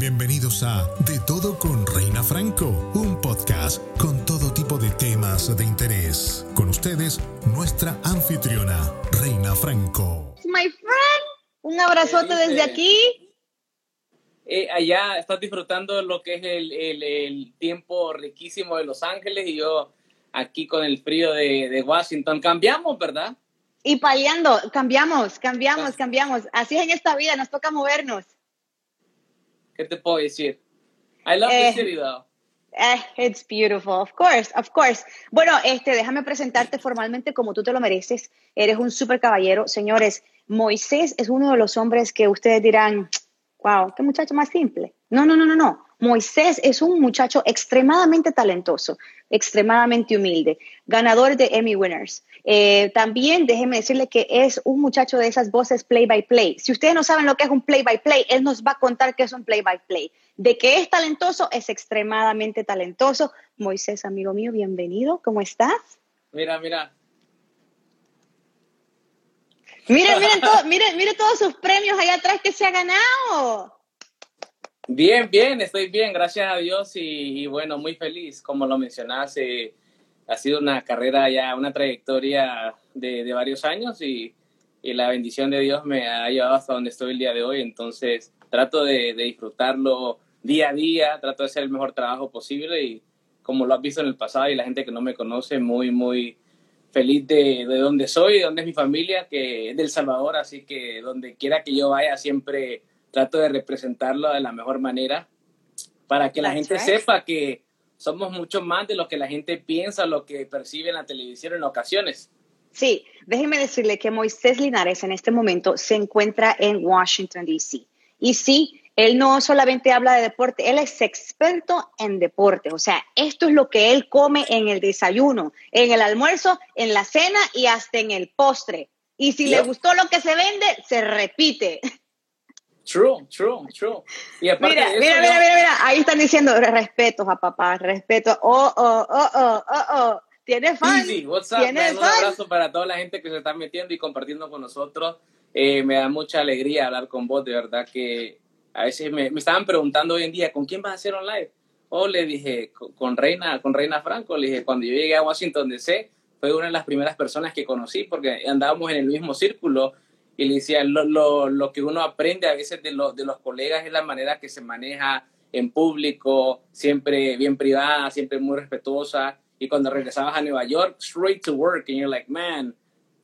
Bienvenidos a De Todo con Reina Franco, un podcast con todo tipo de temas de interés. Con ustedes, nuestra anfitriona, Reina Franco. My friend, un abrazote desde aquí. Eh, allá estás disfrutando lo que es el, el, tiempo riquísimo de Los Ángeles y yo aquí con el frío de, de Washington. Cambiamos, ¿verdad? Y paliando, cambiamos, cambiamos, cambiamos. Así es en esta vida, nos toca movernos. ¿Qué te puedo decir? I love the city though. Eh, it's beautiful, of course, of course. Bueno, este, déjame presentarte formalmente como tú te lo mereces. Eres un super caballero. Señores, Moisés es uno de los hombres que ustedes dirán, wow, qué muchacho más simple. No, no, no, no, no. Moisés es un muchacho extremadamente talentoso, extremadamente humilde, ganador de Emmy Winners. Eh, también déjeme decirle que es un muchacho de esas voces play by play. Si ustedes no saben lo que es un play by play, él nos va a contar qué es un play by play. De que es talentoso, es extremadamente talentoso. Moisés, amigo mío, bienvenido. ¿Cómo estás? Mira, mira. Miren, miren, todo, miren, miren todos sus premios allá atrás que se ha ganado. Bien, bien, estoy bien, gracias a Dios y, bueno, muy feliz, como lo mencionaste, ha sido una carrera ya, una trayectoria de, varios años y, la bendición de Dios me ha llevado hasta donde estoy el día de hoy, entonces trato de, disfrutarlo día a día, trato de hacer el mejor trabajo posible y como lo has visto en el pasado y la gente que no me conoce, muy, muy feliz de, de donde soy, de donde es mi familia, que es del Salvador, así que donde quiera que yo vaya siempre trato de representarlo de la mejor manera para que la gente sepa que somos mucho más de lo que la gente piensa, lo que percibe en la televisión en ocasiones. Sí, déjeme decirle que Moisés Linares en este momento se encuentra en Washington, D.C. Y sí, él no solamente habla de deporte, él es experto en deporte. O sea, esto es lo que él come en el desayuno, en el almuerzo, en la cena y hasta en el postre. Y si le gustó lo que se vende, se repite. True, true, true. mira, mira, mira, mira, mira, ahí están diciendo respeto a papá, respeto. Oh, oh, oh, oh, oh, oh. Tienes fans. Easy, what's up, Un abrazo para toda la gente que se está metiendo y compartiendo con nosotros. Eh, me da mucha alegría hablar con vos, de verdad que a veces me, me, estaban preguntando hoy en día, ¿con quién vas a hacer un live? O oh, le dije, con Reina, con Reina Franco, le dije, cuando yo llegué a Washington DC, fue una de las primeras personas que conocí porque andábamos en el mismo círculo y le decía, lo, lo, lo, que uno aprende a veces de, de los colegas es la manera que se maneja en público, siempre bien privada, siempre muy respetuosa. Y cuando regresabas a Nueva York, straight to work, and you're like, man,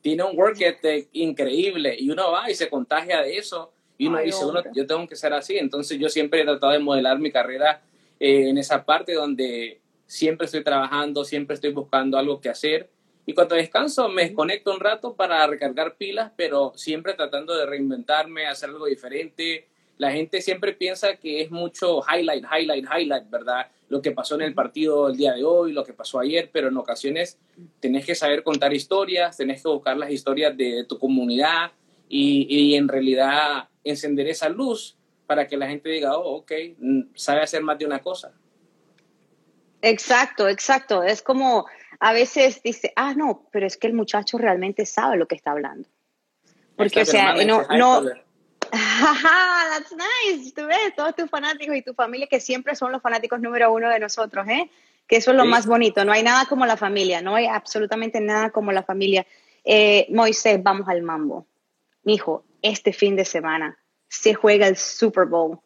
tiene un work ethic increíble. Y uno va y se contagia de eso. Y uno dice, yo tengo que ser así. Entonces yo siempre he tratado de modelar mi carrera eh, en esa parte donde siempre estoy trabajando, siempre estoy buscando algo que hacer y cuando descanso me desconecto un rato para recargar pilas, pero siempre tratando de reinventarme, hacer algo diferente. La gente siempre piensa que es mucho highlight, highlight, highlight, ¿verdad? Lo que pasó en el partido el día de hoy, lo que pasó ayer, pero en ocasiones tenés que saber contar historias, tenés que buscar las historias de, tu comunidad y, y, en realidad encender esa luz para que la gente diga, oh, ok, mm, sabe hacer más de una cosa. Exacto, exacto. Es como a veces dice, ah, no, pero es que el muchacho realmente sabe lo que está hablando. Porque, o sea, no, no, that's nice, tú ves, todos tus fanáticos y tu familia que siempre son los fanáticos número uno de nosotros, ¿eh? Que eso es lo más bonito, no hay nada como la familia, no hay absolutamente nada como la familia. Eh, Moisés, vamos al mambo. Mijo, este fin de semana se juega el Super Bowl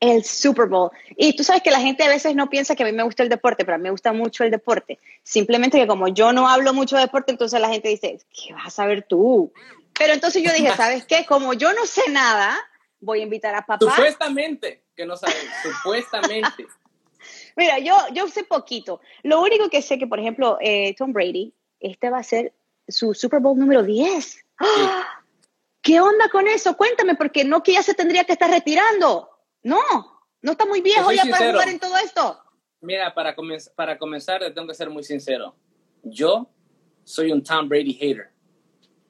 el Super Bowl. Y tú sabes que la gente a veces no piensa que a mí me gusta el deporte, pero a mí me gusta mucho el deporte. Simplemente que como yo no hablo mucho de deporte, entonces la gente dice, ¿qué vas a saber tú? Pero entonces yo dije, ¿sabes qué? Como yo no sé nada, voy a invitar a papá. Supuestamente, que no sabes, supuestamente. Mira, yo, yo sé poquito. Lo único que sé que, por ejemplo, eh, Tom Brady, este va a ser su Super Bowl número 10. ¡Ah! ¿Qué onda con eso? Cuéntame, porque no que ya se tendría que estar retirando. No, no está muy viejo ya para jugar en todo esto. Mira, para, para comenzar, tengo que ser muy sincero. Yo soy un Tom Brady hater.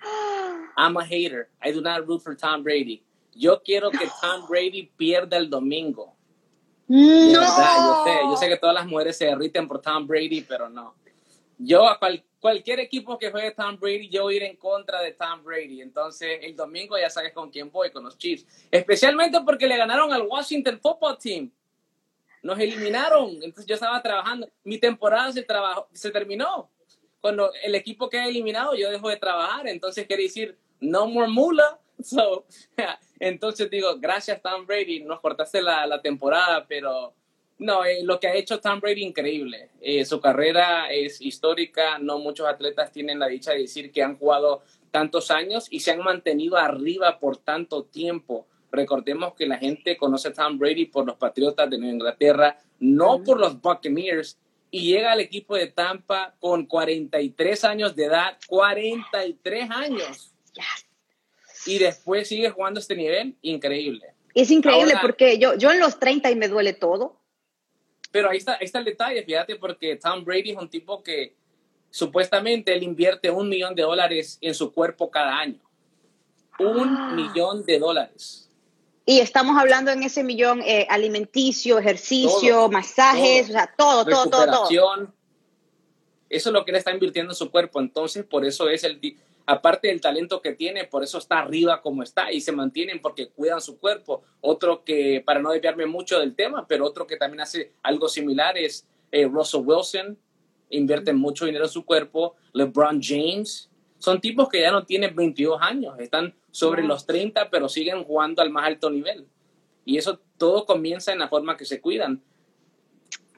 I'm a hater. I do not root for Tom Brady. Yo quiero que Tom Brady pierda el domingo. No. yo sé, yo sé que todas las mujeres se derriten por Tom Brady, pero no. Yo a cualquier equipo que juegue Tom Brady, yo voy a ir en contra de Tom Brady. Entonces, el domingo ya sabes con quién voy, con los Chiefs. Especialmente porque le ganaron al Washington Football Team. Nos eliminaron. Entonces, yo estaba trabajando. Mi temporada se, trabajó, se terminó. Cuando el equipo queda eliminado, yo dejo de trabajar. Entonces, quiere decir, no more mula. So, entonces digo, gracias Tom Brady, nos cortaste la, la temporada, pero no, eh, lo que ha hecho Tom Brady increíble. Eh, su carrera es histórica. No muchos atletas tienen la dicha de decir que han jugado tantos años y se han mantenido arriba por tanto tiempo. Recordemos que la gente conoce a Tom Brady por los Patriotas de Nueva Inglaterra, no por los Buccaneers. Y llega al equipo de Tampa con 43 años de edad, 43 años. Y después sigue jugando este nivel, increíble. Es increíble porque yo, yo en los 30 y me duele todo pero ahí está, está el detalle, fíjate, porque Tom Brady es un tipo que supuestamente él invierte un millón de dólares en su cuerpo cada año. Un ah. millón de dólares. Y estamos hablando en ese millón eh, alimenticio, ejercicio, masajes, o sea, todo, todo, todo, todo. Eso es lo que él está invirtiendo en su cuerpo. Entonces, por eso es el, aparte del talento que tiene, por eso está arriba como está y se mantienen porque cuidan su cuerpo. Otro que, para no desviarme mucho del tema, pero otro que también hace algo similar es eh, Russell Wilson, invierte mucho dinero en su cuerpo. LeBron James, son tipos que ya no tienen 22 años, están sobre los 30, pero siguen jugando al más alto nivel. Y eso todo comienza en la forma que se cuidan.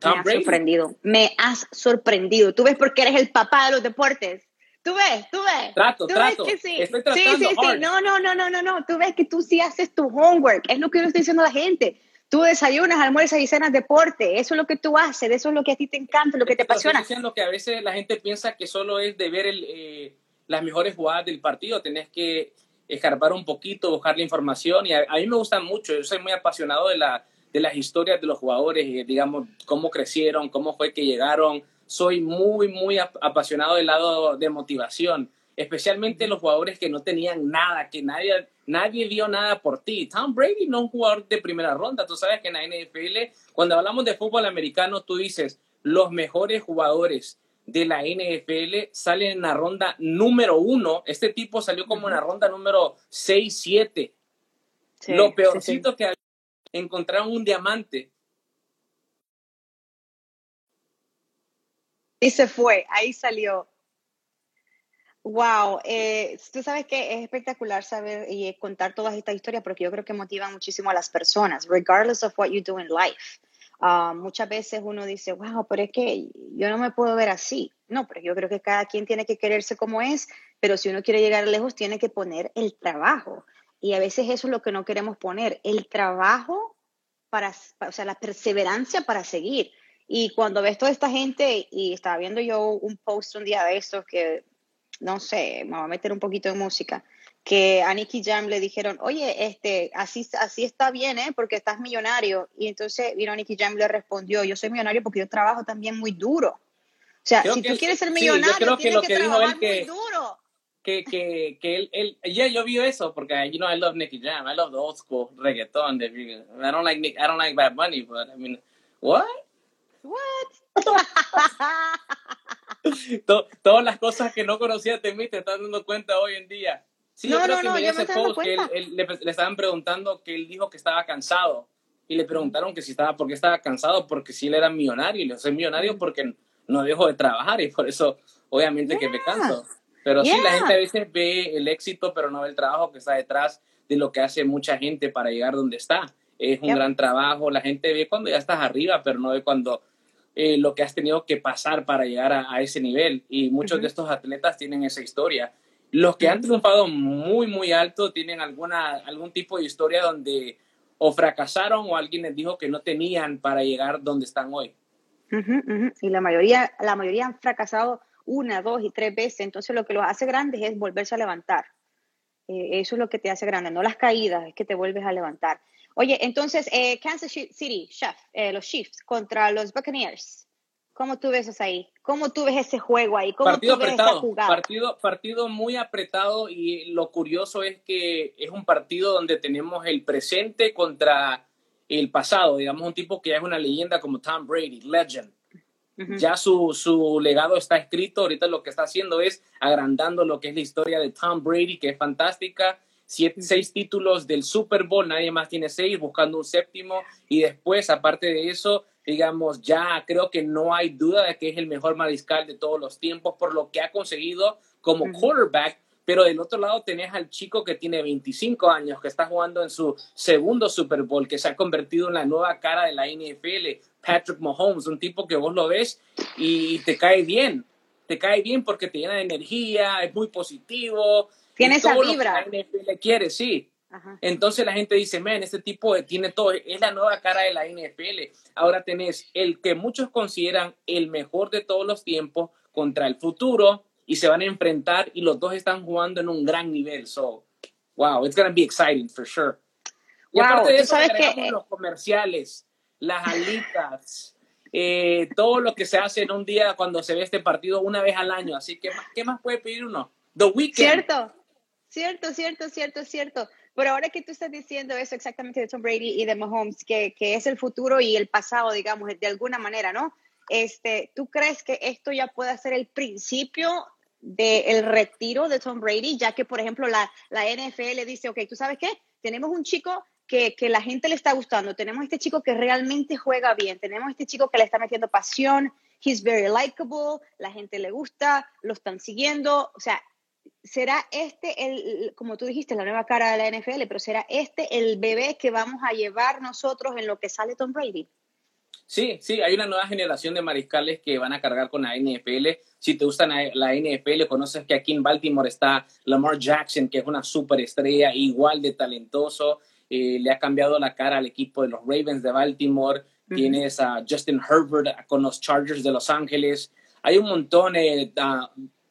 me has sorprendido, me has sorprendido. Tú ves porque eres el papá de los deportes. Tú ves, tú ves. Trato, ¿Tú trato. Ves que sí. Estoy sí, sí, sí. No, no, no, no, no, no. Tú ves que tú sí haces tu homework. Es lo que yo estoy diciendo a la gente. Tú desayunas, almuerzas y cenas deporte. Eso es lo que tú haces. Eso es lo que a ti te encanta, lo que te apasiona. Estoy diciendo que a veces la gente piensa que solo es de ver el, eh, las mejores jugadas del partido. Tenés que escarbar un poquito, buscar la información. Y a, mí me gusta mucho. Yo soy muy apasionado de, la, de las historias de los jugadores, eh, digamos, cómo crecieron, cómo fue que llegaron soy muy, muy apasionado del lado de motivación, especialmente los jugadores que no tenían nada, que nadie, nadie vio nada por ti. Tom Brady no es un jugador de primera ronda. Tú sabes que en la NFL, cuando hablamos de fútbol americano, tú dices, los mejores jugadores de la NFL salen en la ronda número uno. Este tipo salió como en la ronda número 6, 7. Lo peorcito que encontraron un diamante Y se fue, ahí salió. Wow, eh, tú sabes que es espectacular saber y contar todas estas historias porque yo creo que motivan muchísimo a las personas, regardless of what you do in life. Ah, muchas veces uno dice, wow, pero es que yo no me puedo ver así. No, pero yo creo que cada quien tiene que quererse como es, pero si uno quiere llegar lejos, tiene que poner el trabajo. Y a veces eso es lo que no queremos poner, el trabajo para, o sea, la perseverancia para seguir. Y cuando ves toda esta gente, y estaba viendo yo un post un día de estos que, no sé, me voy a meter un poquito de música, que a Nicky Jam le dijeron, oye, este, así, así está bien, ¿eh? Porque estás millonario. Y entonces vino Nicky Jam le respondió, yo soy millonario porque yo trabajo también muy duro. O sea, si tú quieres ser millonario, sí, yo creo que lo que, dijo él que, muy duro. Que, que, que él, él yeah, yo vi eso porque, you know, I love Nicky Jam. I love the old school reggaeton. I don't like Nick, I don't like Bad Bunny, but I mean, what? What? todas las cosas que no conocía de mí te estás dando cuenta hoy en día. Sí, yo creo que me ese post que él, le, estaban preguntando que él dijo que estaba cansado y le preguntaron que si estaba, por qué estaba cansado, porque si él era millonario y le soy millonario porque no dejo de trabajar y por eso obviamente que me canso. Pero sí, la gente a veces ve el éxito, pero no ve el trabajo que está detrás de lo que hace mucha gente para llegar donde está. Es un gran trabajo, la gente ve cuando ya estás arriba, pero no ve cuando eh, lo que has tenido que pasar para llegar a, ese nivel. Y muchos de estos atletas tienen esa historia. Los que han triunfado muy, muy alto tienen alguna, algún tipo de historia donde o fracasaron o alguien les dijo que no tenían para llegar donde están hoy. Y la mayoría, la mayoría han fracasado una, dos y tres veces. Entonces lo que los hace grandes es volverse a levantar. Eh, eso es lo que te hace grande, no las caídas, es que te vuelves a levantar. Oye, entonces, eh, Kansas City, Chef, eh, los Chiefs contra los Buccaneers. ¿Cómo tú ves eso ahí? ¿Cómo tú ves ese juego ahí? ¿Cómo partido tú ves apretado, partido, partido muy apretado y lo curioso es que es un partido donde tenemos el presente contra el pasado, digamos un tipo que ya es una leyenda como Tom Brady, legend. Ya su, su legado está escrito. Ahorita lo que está haciendo es agrandando lo que es la historia de Tom Brady, que es fantástica. Siete, seis títulos del Super Bowl, nadie más tiene seis, buscando un séptimo. Y después, aparte de eso, digamos, ya creo que no hay duda de que es el mejor mariscal de todos los tiempos por lo que ha conseguido como quarterback. Pero del otro lado tenés al chico que tiene 25 años, que está jugando en su segundo Super Bowl, que se ha convertido en la nueva cara de la NFL, Patrick Mahomes, un tipo que vos lo ves y te cae bien. Te cae bien porque te llena de energía, es muy positivo. Tiene esa vibra. NFL quiere, sí. Entonces la gente dice, man, este tipo tiene todo, es la nueva cara de la NFL. Ahora tenés el que muchos consideran el mejor de todos los tiempos contra el futuro y se van a enfrentar y los dos están jugando en un gran nivel. So, wow, it's to be exciting for sure. Y aparte de eso, sabes que... los comerciales, las alitas, eh, todo lo que se hace en un día cuando se ve este partido una vez al año. Así que, ¿qué más puede pedir uno? The Weekend. Cierto, cierto, cierto, cierto, cierto. Pero ahora que tú estás diciendo eso exactamente de Tom Brady y de Mahomes, que, que es el futuro y el pasado, digamos, de alguna manera, ¿no? Este, ¿Tú crees que esto ya puede ser el principio del retiro de Tom Brady? Ya que, por ejemplo, la, la NFL dice, ok, ¿tú sabes qué? Tenemos un chico que, que, la gente le está gustando, tenemos este chico que realmente juega bien, tenemos este chico que le está metiendo pasión, he's very likable, la gente le gusta, lo están siguiendo, o sea, ¿será este el, como tú dijiste, la nueva cara de la NFL, pero será este el bebé que vamos a llevar nosotros en lo que sale Tom Brady? Sí, sí, hay una nueva generación de mariscales que van a cargar con la NFL. Si te gusta la NFL, conoces que aquí en Baltimore está Lamar Jackson, que es una superestrella, igual de talentoso. Eh, le ha cambiado la cara al equipo de los Ravens de Baltimore. Tienes a Justin Herbert con los Chargers de Los Ángeles. Hay un montón, eh,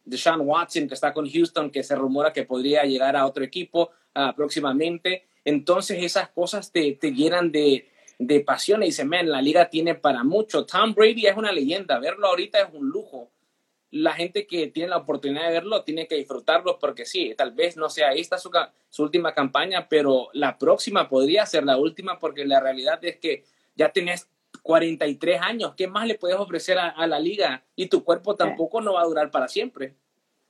de Sean Watson, que está con Houston, que se rumora que podría llegar a otro equipo ah, próximamente. Entonces esas cosas te, te llenan de, de pasión y man, la liga tiene para mucho. Tom Brady es una leyenda, verlo ahorita es un lujo. La gente que tiene la oportunidad de verlo tiene que disfrutarlo porque sí, tal vez no sea esta su, su última campaña, pero la próxima podría ser la última porque la realidad es que ya tienes 43 años, ¿qué más le puedes ofrecer a, la liga? Y tu cuerpo tampoco no va a durar para siempre.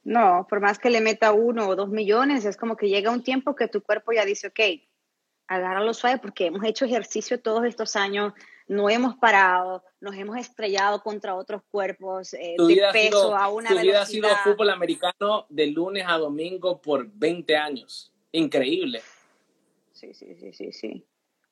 No, por más que le meta uno o dos millones, es como que llega un tiempo que tu cuerpo ya dice, ok, agárralo suave porque hemos hecho ejercicio todos estos años, no hemos parado, nos hemos estrellado contra otros cuerpos eh, de peso a una tu vida ha sido fútbol americano de lunes a domingo por 20 años. Increíble. Sí, sí, sí, sí, sí.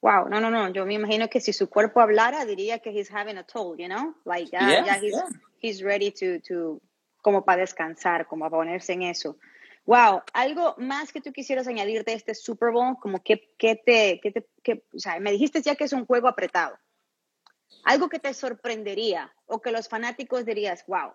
Wow, no, no, no. Yo me imagino que si su cuerpo hablara, diría que he's having a toll, you know? Like, ya, ya he's, he's, ready to, to, como para descansar, como para ponerse en eso. Wow, algo más que tú quisieras añadir de este Super Bowl, como que, que te, que te que, o sea, me dijiste ya que es un juego apretado. Algo que te sorprendería o que los fanáticos dirías, wow.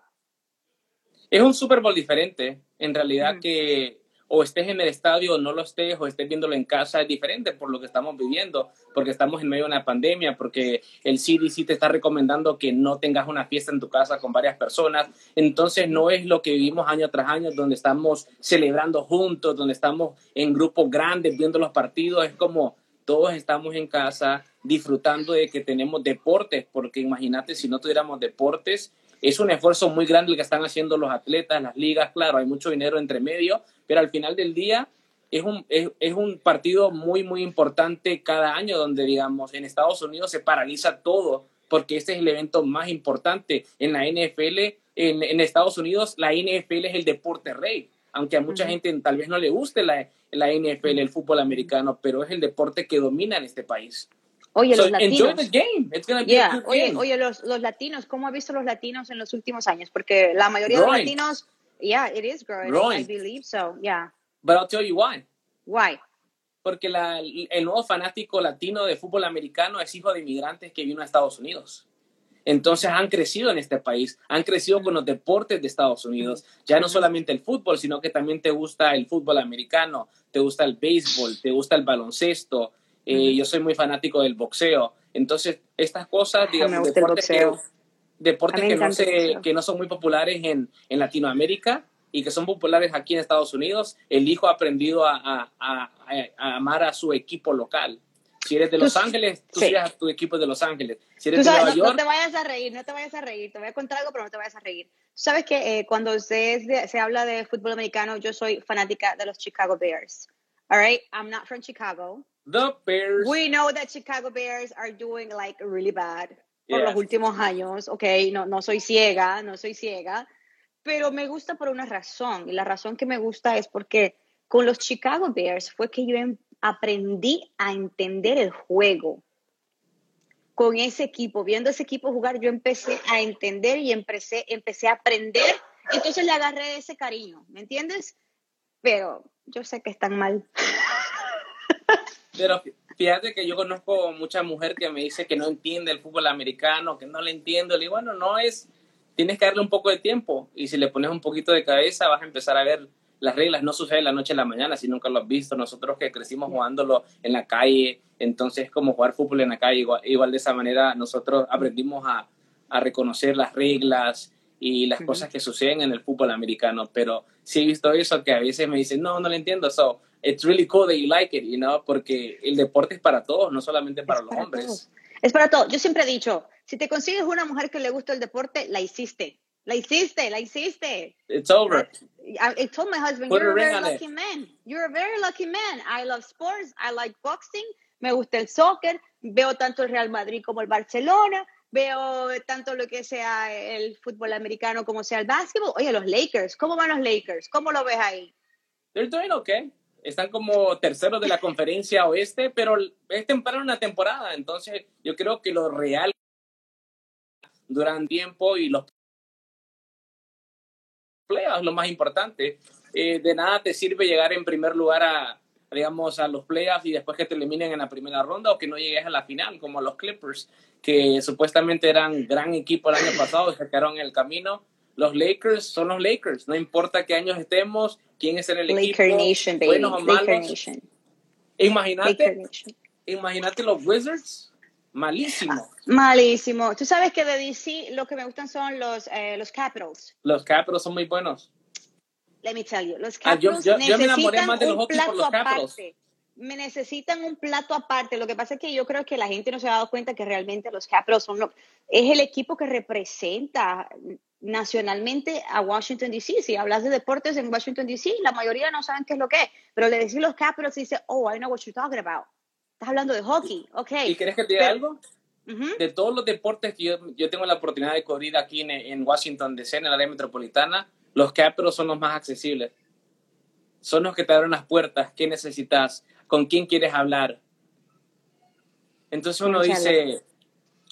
Es un Super Bowl diferente, en realidad que o estés en el estadio o no lo estés, o estés viéndolo en casa, es diferente por lo que estamos viviendo, porque estamos en medio de una pandemia, porque el CDC te está recomendando que no tengas una fiesta en tu casa con varias personas. Entonces no es lo que vivimos año tras año, donde estamos celebrando juntos, donde estamos en grupos grandes viendo los partidos. Es como todos estamos en casa disfrutando de que tenemos deportes, porque imagínate si no tuviéramos deportes, es un esfuerzo muy grande el que están haciendo los atletas, las ligas, claro, hay mucho dinero entre medio, pero al final del día es un, es, un partido muy, muy importante cada año donde, digamos, en Estados Unidos se paraliza todo porque este es el evento más importante en la NFL. En, Estados Unidos la NFL es el deporte rey, aunque a mucha gente tal vez no le guste la, la NFL, el fútbol americano, pero es el deporte que domina en este país. Oye, los latinos. Oye, los, los, latinos, ¿cómo ha visto los latinos en los últimos años? Porque la mayoría de los latinos, yeah, it is growing. I believe so, yeah. But I'll tell you why. Why? Porque la, el nuevo fanático latino de fútbol americano es hijo de inmigrantes que vino a Estados Unidos. Entonces han crecido en este país, han crecido con los deportes de Estados Unidos. Ya no solamente el fútbol, sino que también te gusta el fútbol americano, te gusta el béisbol, te gusta el baloncesto, eh, yo soy muy fanático del boxeo. Entonces, estas cosas, digamos, deportes, que, deportes que, no se, que no son muy populares en, en, Latinoamérica y que son populares aquí en Estados Unidos, el hijo ha aprendido a, a, a, a amar a su equipo local. Si eres de Los Ángeles, tú sí. a tu equipo de Los Ángeles. Si eres de Nueva York... No te vayas a reír, no te vayas a reír. Te voy a contar algo, pero no te vayas a reír. Sabes que eh, cuando se, se habla de fútbol americano, yo soy fanática de los Chicago Bears. All right? I'm not from Chicago. The Bears. We know that Chicago Bears are doing like really bad por los últimos años. Ok, no, no soy ciega, no soy ciega. Pero me gusta por una razón. Y la razón que me gusta es porque con los Chicago Bears fue que yo em, aprendí a entender el juego. Con ese equipo, viendo ese equipo jugar, yo empecé a entender y empecé, empecé a aprender. Entonces le agarré ese cariño, ¿me entiendes? Pero yo sé que están mal. Pero fíjate que yo conozco mucha mujer que me dice que no entiende el fútbol americano, que no le entiendo. Le digo, bueno, no es, tienes que darle un poco de tiempo y si le pones un poquito de cabeza vas a empezar a ver las reglas no suceden la noche a la mañana, si nunca lo has visto. Nosotros que crecimos jugándolo en la calle, entonces como jugar fútbol en la calle, igual, de esa manera nosotros aprendimos a, a reconocer las reglas y las cosas que suceden en el fútbol americano. Pero sí he visto eso que a veces me dicen, no, no lo entiendo. So, it's really cool that you like it, you know, porque el deporte es para todos, no solamente para los hombres. Es para todos. Yo siempre he dicho, si te consigues una mujer que le gusta el deporte, la hiciste. La hiciste, la hiciste. It's over. I, I told my husband, you're a very lucky man. You're a very lucky man. I love sports. I like boxing. Me gusta el soccer. Veo tanto el Real Madrid como el Barcelona. Veo tanto lo que sea el fútbol americano como sea el básquetbol. Oye, los Lakers. ¿Cómo van los Lakers? ¿Cómo lo ves ahí? They're doing okay. Están como terceros de la conferencia oeste, pero es temprano una temporada. Entonces, yo creo que lo real duran tiempo y los playoffs, lo más importante. Eh, de nada te sirve llegar en primer lugar a, digamos, a los playoffs y después que te eliminen en la primera ronda o que no llegues a la final, como los Clippers, que supuestamente eran gran equipo el año pasado y se quedaron en el camino. Los Lakers son los Lakers, no importa qué años estemos, quién es en el equipo, Nation, buenos o malos. Imagínate, imagínate los Wizards Malísimo. Malísimo. Tú sabes que de DC lo que me gustan son los, eh, los Capitals. Los Capitals son muy buenos. Let me tell you. Los Capitals ah, yo, yo, los Hockey por los Capitals. Me necesitan un plato aparte. Lo que pasa es que yo creo que la gente no se ha dado cuenta que realmente los Capitals son lo, es el equipo que representa nacionalmente a Washington DC. Si hablas de deportes en Washington DC, la mayoría no saben qué es lo que es. Pero le decís los Capitals y dice, oh, I know what you're talking about. Estás hablando de hockey, ok. ¿Y quieres que te diga algo? De todos los deportes que yo, yo, tengo la oportunidad de cubrir aquí en, en Washington DC, en el área metropolitana, los Capitals son los más accesibles. Son los que te abren las puertas. ¿Qué necesitas? ¿Con quién quieres hablar? Entonces uno dice,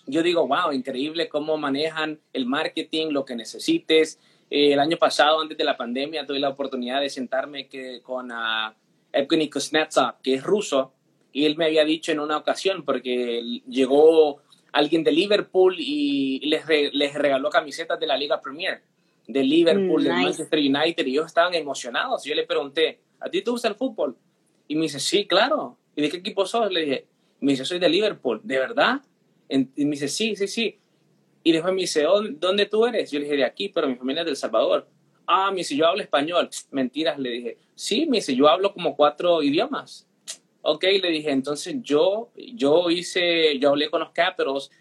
yo digo, wow, increíble cómo manejan el marketing, lo que necesites. Eh, el año pasado, antes de la pandemia, tuve la oportunidad de sentarme que, con uh, Evgeny Kuznetsov, que es ruso, y él me había dicho en una ocasión, porque llegó alguien de Liverpool y les, les regaló camisetas de la Liga Premier, de Liverpool, de Manchester United, y ellos estaban emocionados. Yo le pregunté, ¿a ti te gusta el fútbol? Y me dice, sí, claro. ¿Y de qué equipo sos? Le dije, me dice, soy de Liverpool. ¿De verdad? Y me dice, sí, sí, sí. Y después me dice, ¿dónde tú eres? Yo le dije, de aquí, pero mi familia es de El Salvador. Ah, me dice, yo hablo español. Mentiras, le dije. Sí, me dice, yo hablo como cuatro idiomas. Ok, le dije, entonces yo, yo hice, yo hablé con los Capitals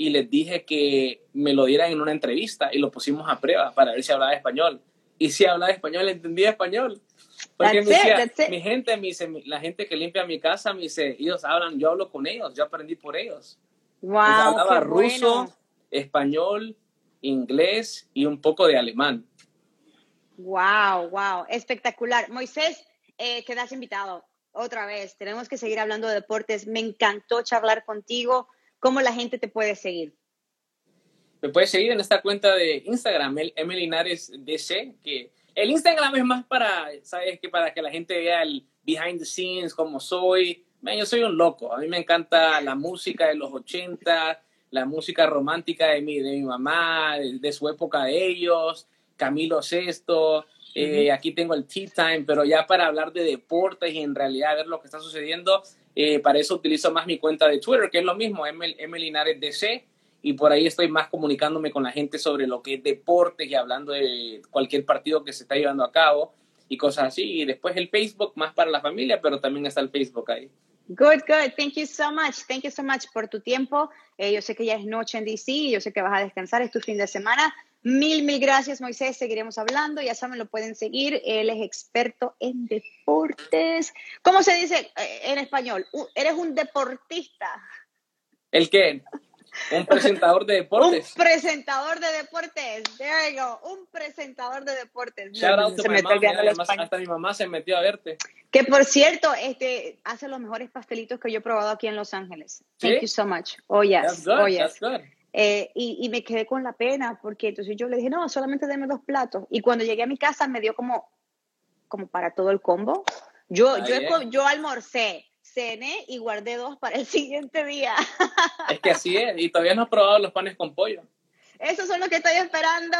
y les dije que me lo dieran en una entrevista y lo pusimos a prueba para ver si hablaba español. Y si hablaba español, entendía español. Porque me decía, mi gente, me dice, la gente que limpia mi casa, me dice, ellos hablan, yo hablo con ellos, yo aprendí por ellos. Wow, hablaba ruso, español, inglés y un poco de alemán. Wow, wow, espectacular. Moisés, eh, quedas invitado otra vez, tenemos que seguir hablando de deportes. Me encantó charlar contigo. ¿Cómo la gente te puede seguir? Me puedes seguir en esta cuenta de Instagram, Emelinares DC, que el Instagram es más para, ¿sabes? Que para que la gente vea el behind the scenes, cómo soy. yo soy un loco. A mí me encanta la música de los 80, la música romántica de mi, de mi mamá, de, su época de ellos, Camilo Sesto, eh, aquí tengo el Tea Time, pero ya para hablar de deportes y en realidad ver lo que está sucediendo, eh, para eso utilizo más mi cuenta de Twitter, que es lo mismo, Emelinares DC, y por ahí estoy más comunicándome con la gente sobre lo que es deportes y hablando de cualquier partido que se está llevando a cabo y cosas así. Y después el Facebook más para la familia, pero también está el Facebook ahí. Good, good. Thank you so much. Thank you so much por tu tiempo. Eh, yo sé que ya es noche en DC, yo sé que vas a descansar, es tu fin de semana. Mil, mil gracias, Moisés. Seguiremos hablando. Ya saben, lo pueden seguir. Él es experto en deportes. ¿Cómo se dice eh, en español? Eres un deportista. ¿El qué? Un presentador de deportes. Un presentador de deportes. There you go. Un presentador de deportes. Shout out to my mom. hasta mi mamá se metió a verte. Que por cierto, este hace los mejores pastelitos que yo he probado aquí en Los Ángeles. Thank you so much. Oh yes. That's good. Oh, yes. That's good. Eh, y, y, me quedé con la pena porque entonces yo le dije, no, solamente deme dos platos. Y cuando llegué a mi casa me dio como, como para todo el combo. Yo, yo, yo almorcé, cené y guardé dos para el siguiente día. Es que así es. Y todavía no has probado los panes con pollo. Esos son los que estoy esperando.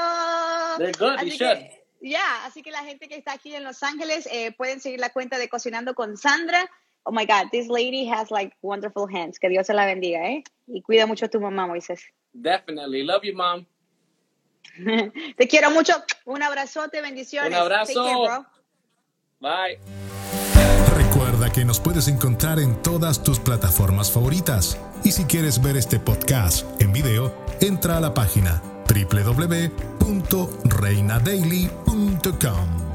They're good, así que, Ya, así que la gente que está aquí en Los Ángeles eh, pueden seguir la cuenta de Cocinando con Sandra. Oh my God, this lady has like wonderful hands. Que Dios se la bendiga, ¿eh? Y cuida mucho a tu mamá, Moisés. Definitely. Love you, mom. Te quiero mucho. Un abrazote, bendiciones. Un abrazo. Bye. Recuerda que nos puedes encontrar en todas tus plataformas favoritas. Y si quieres ver este podcast en video, entra a la página www.reinadaily.com.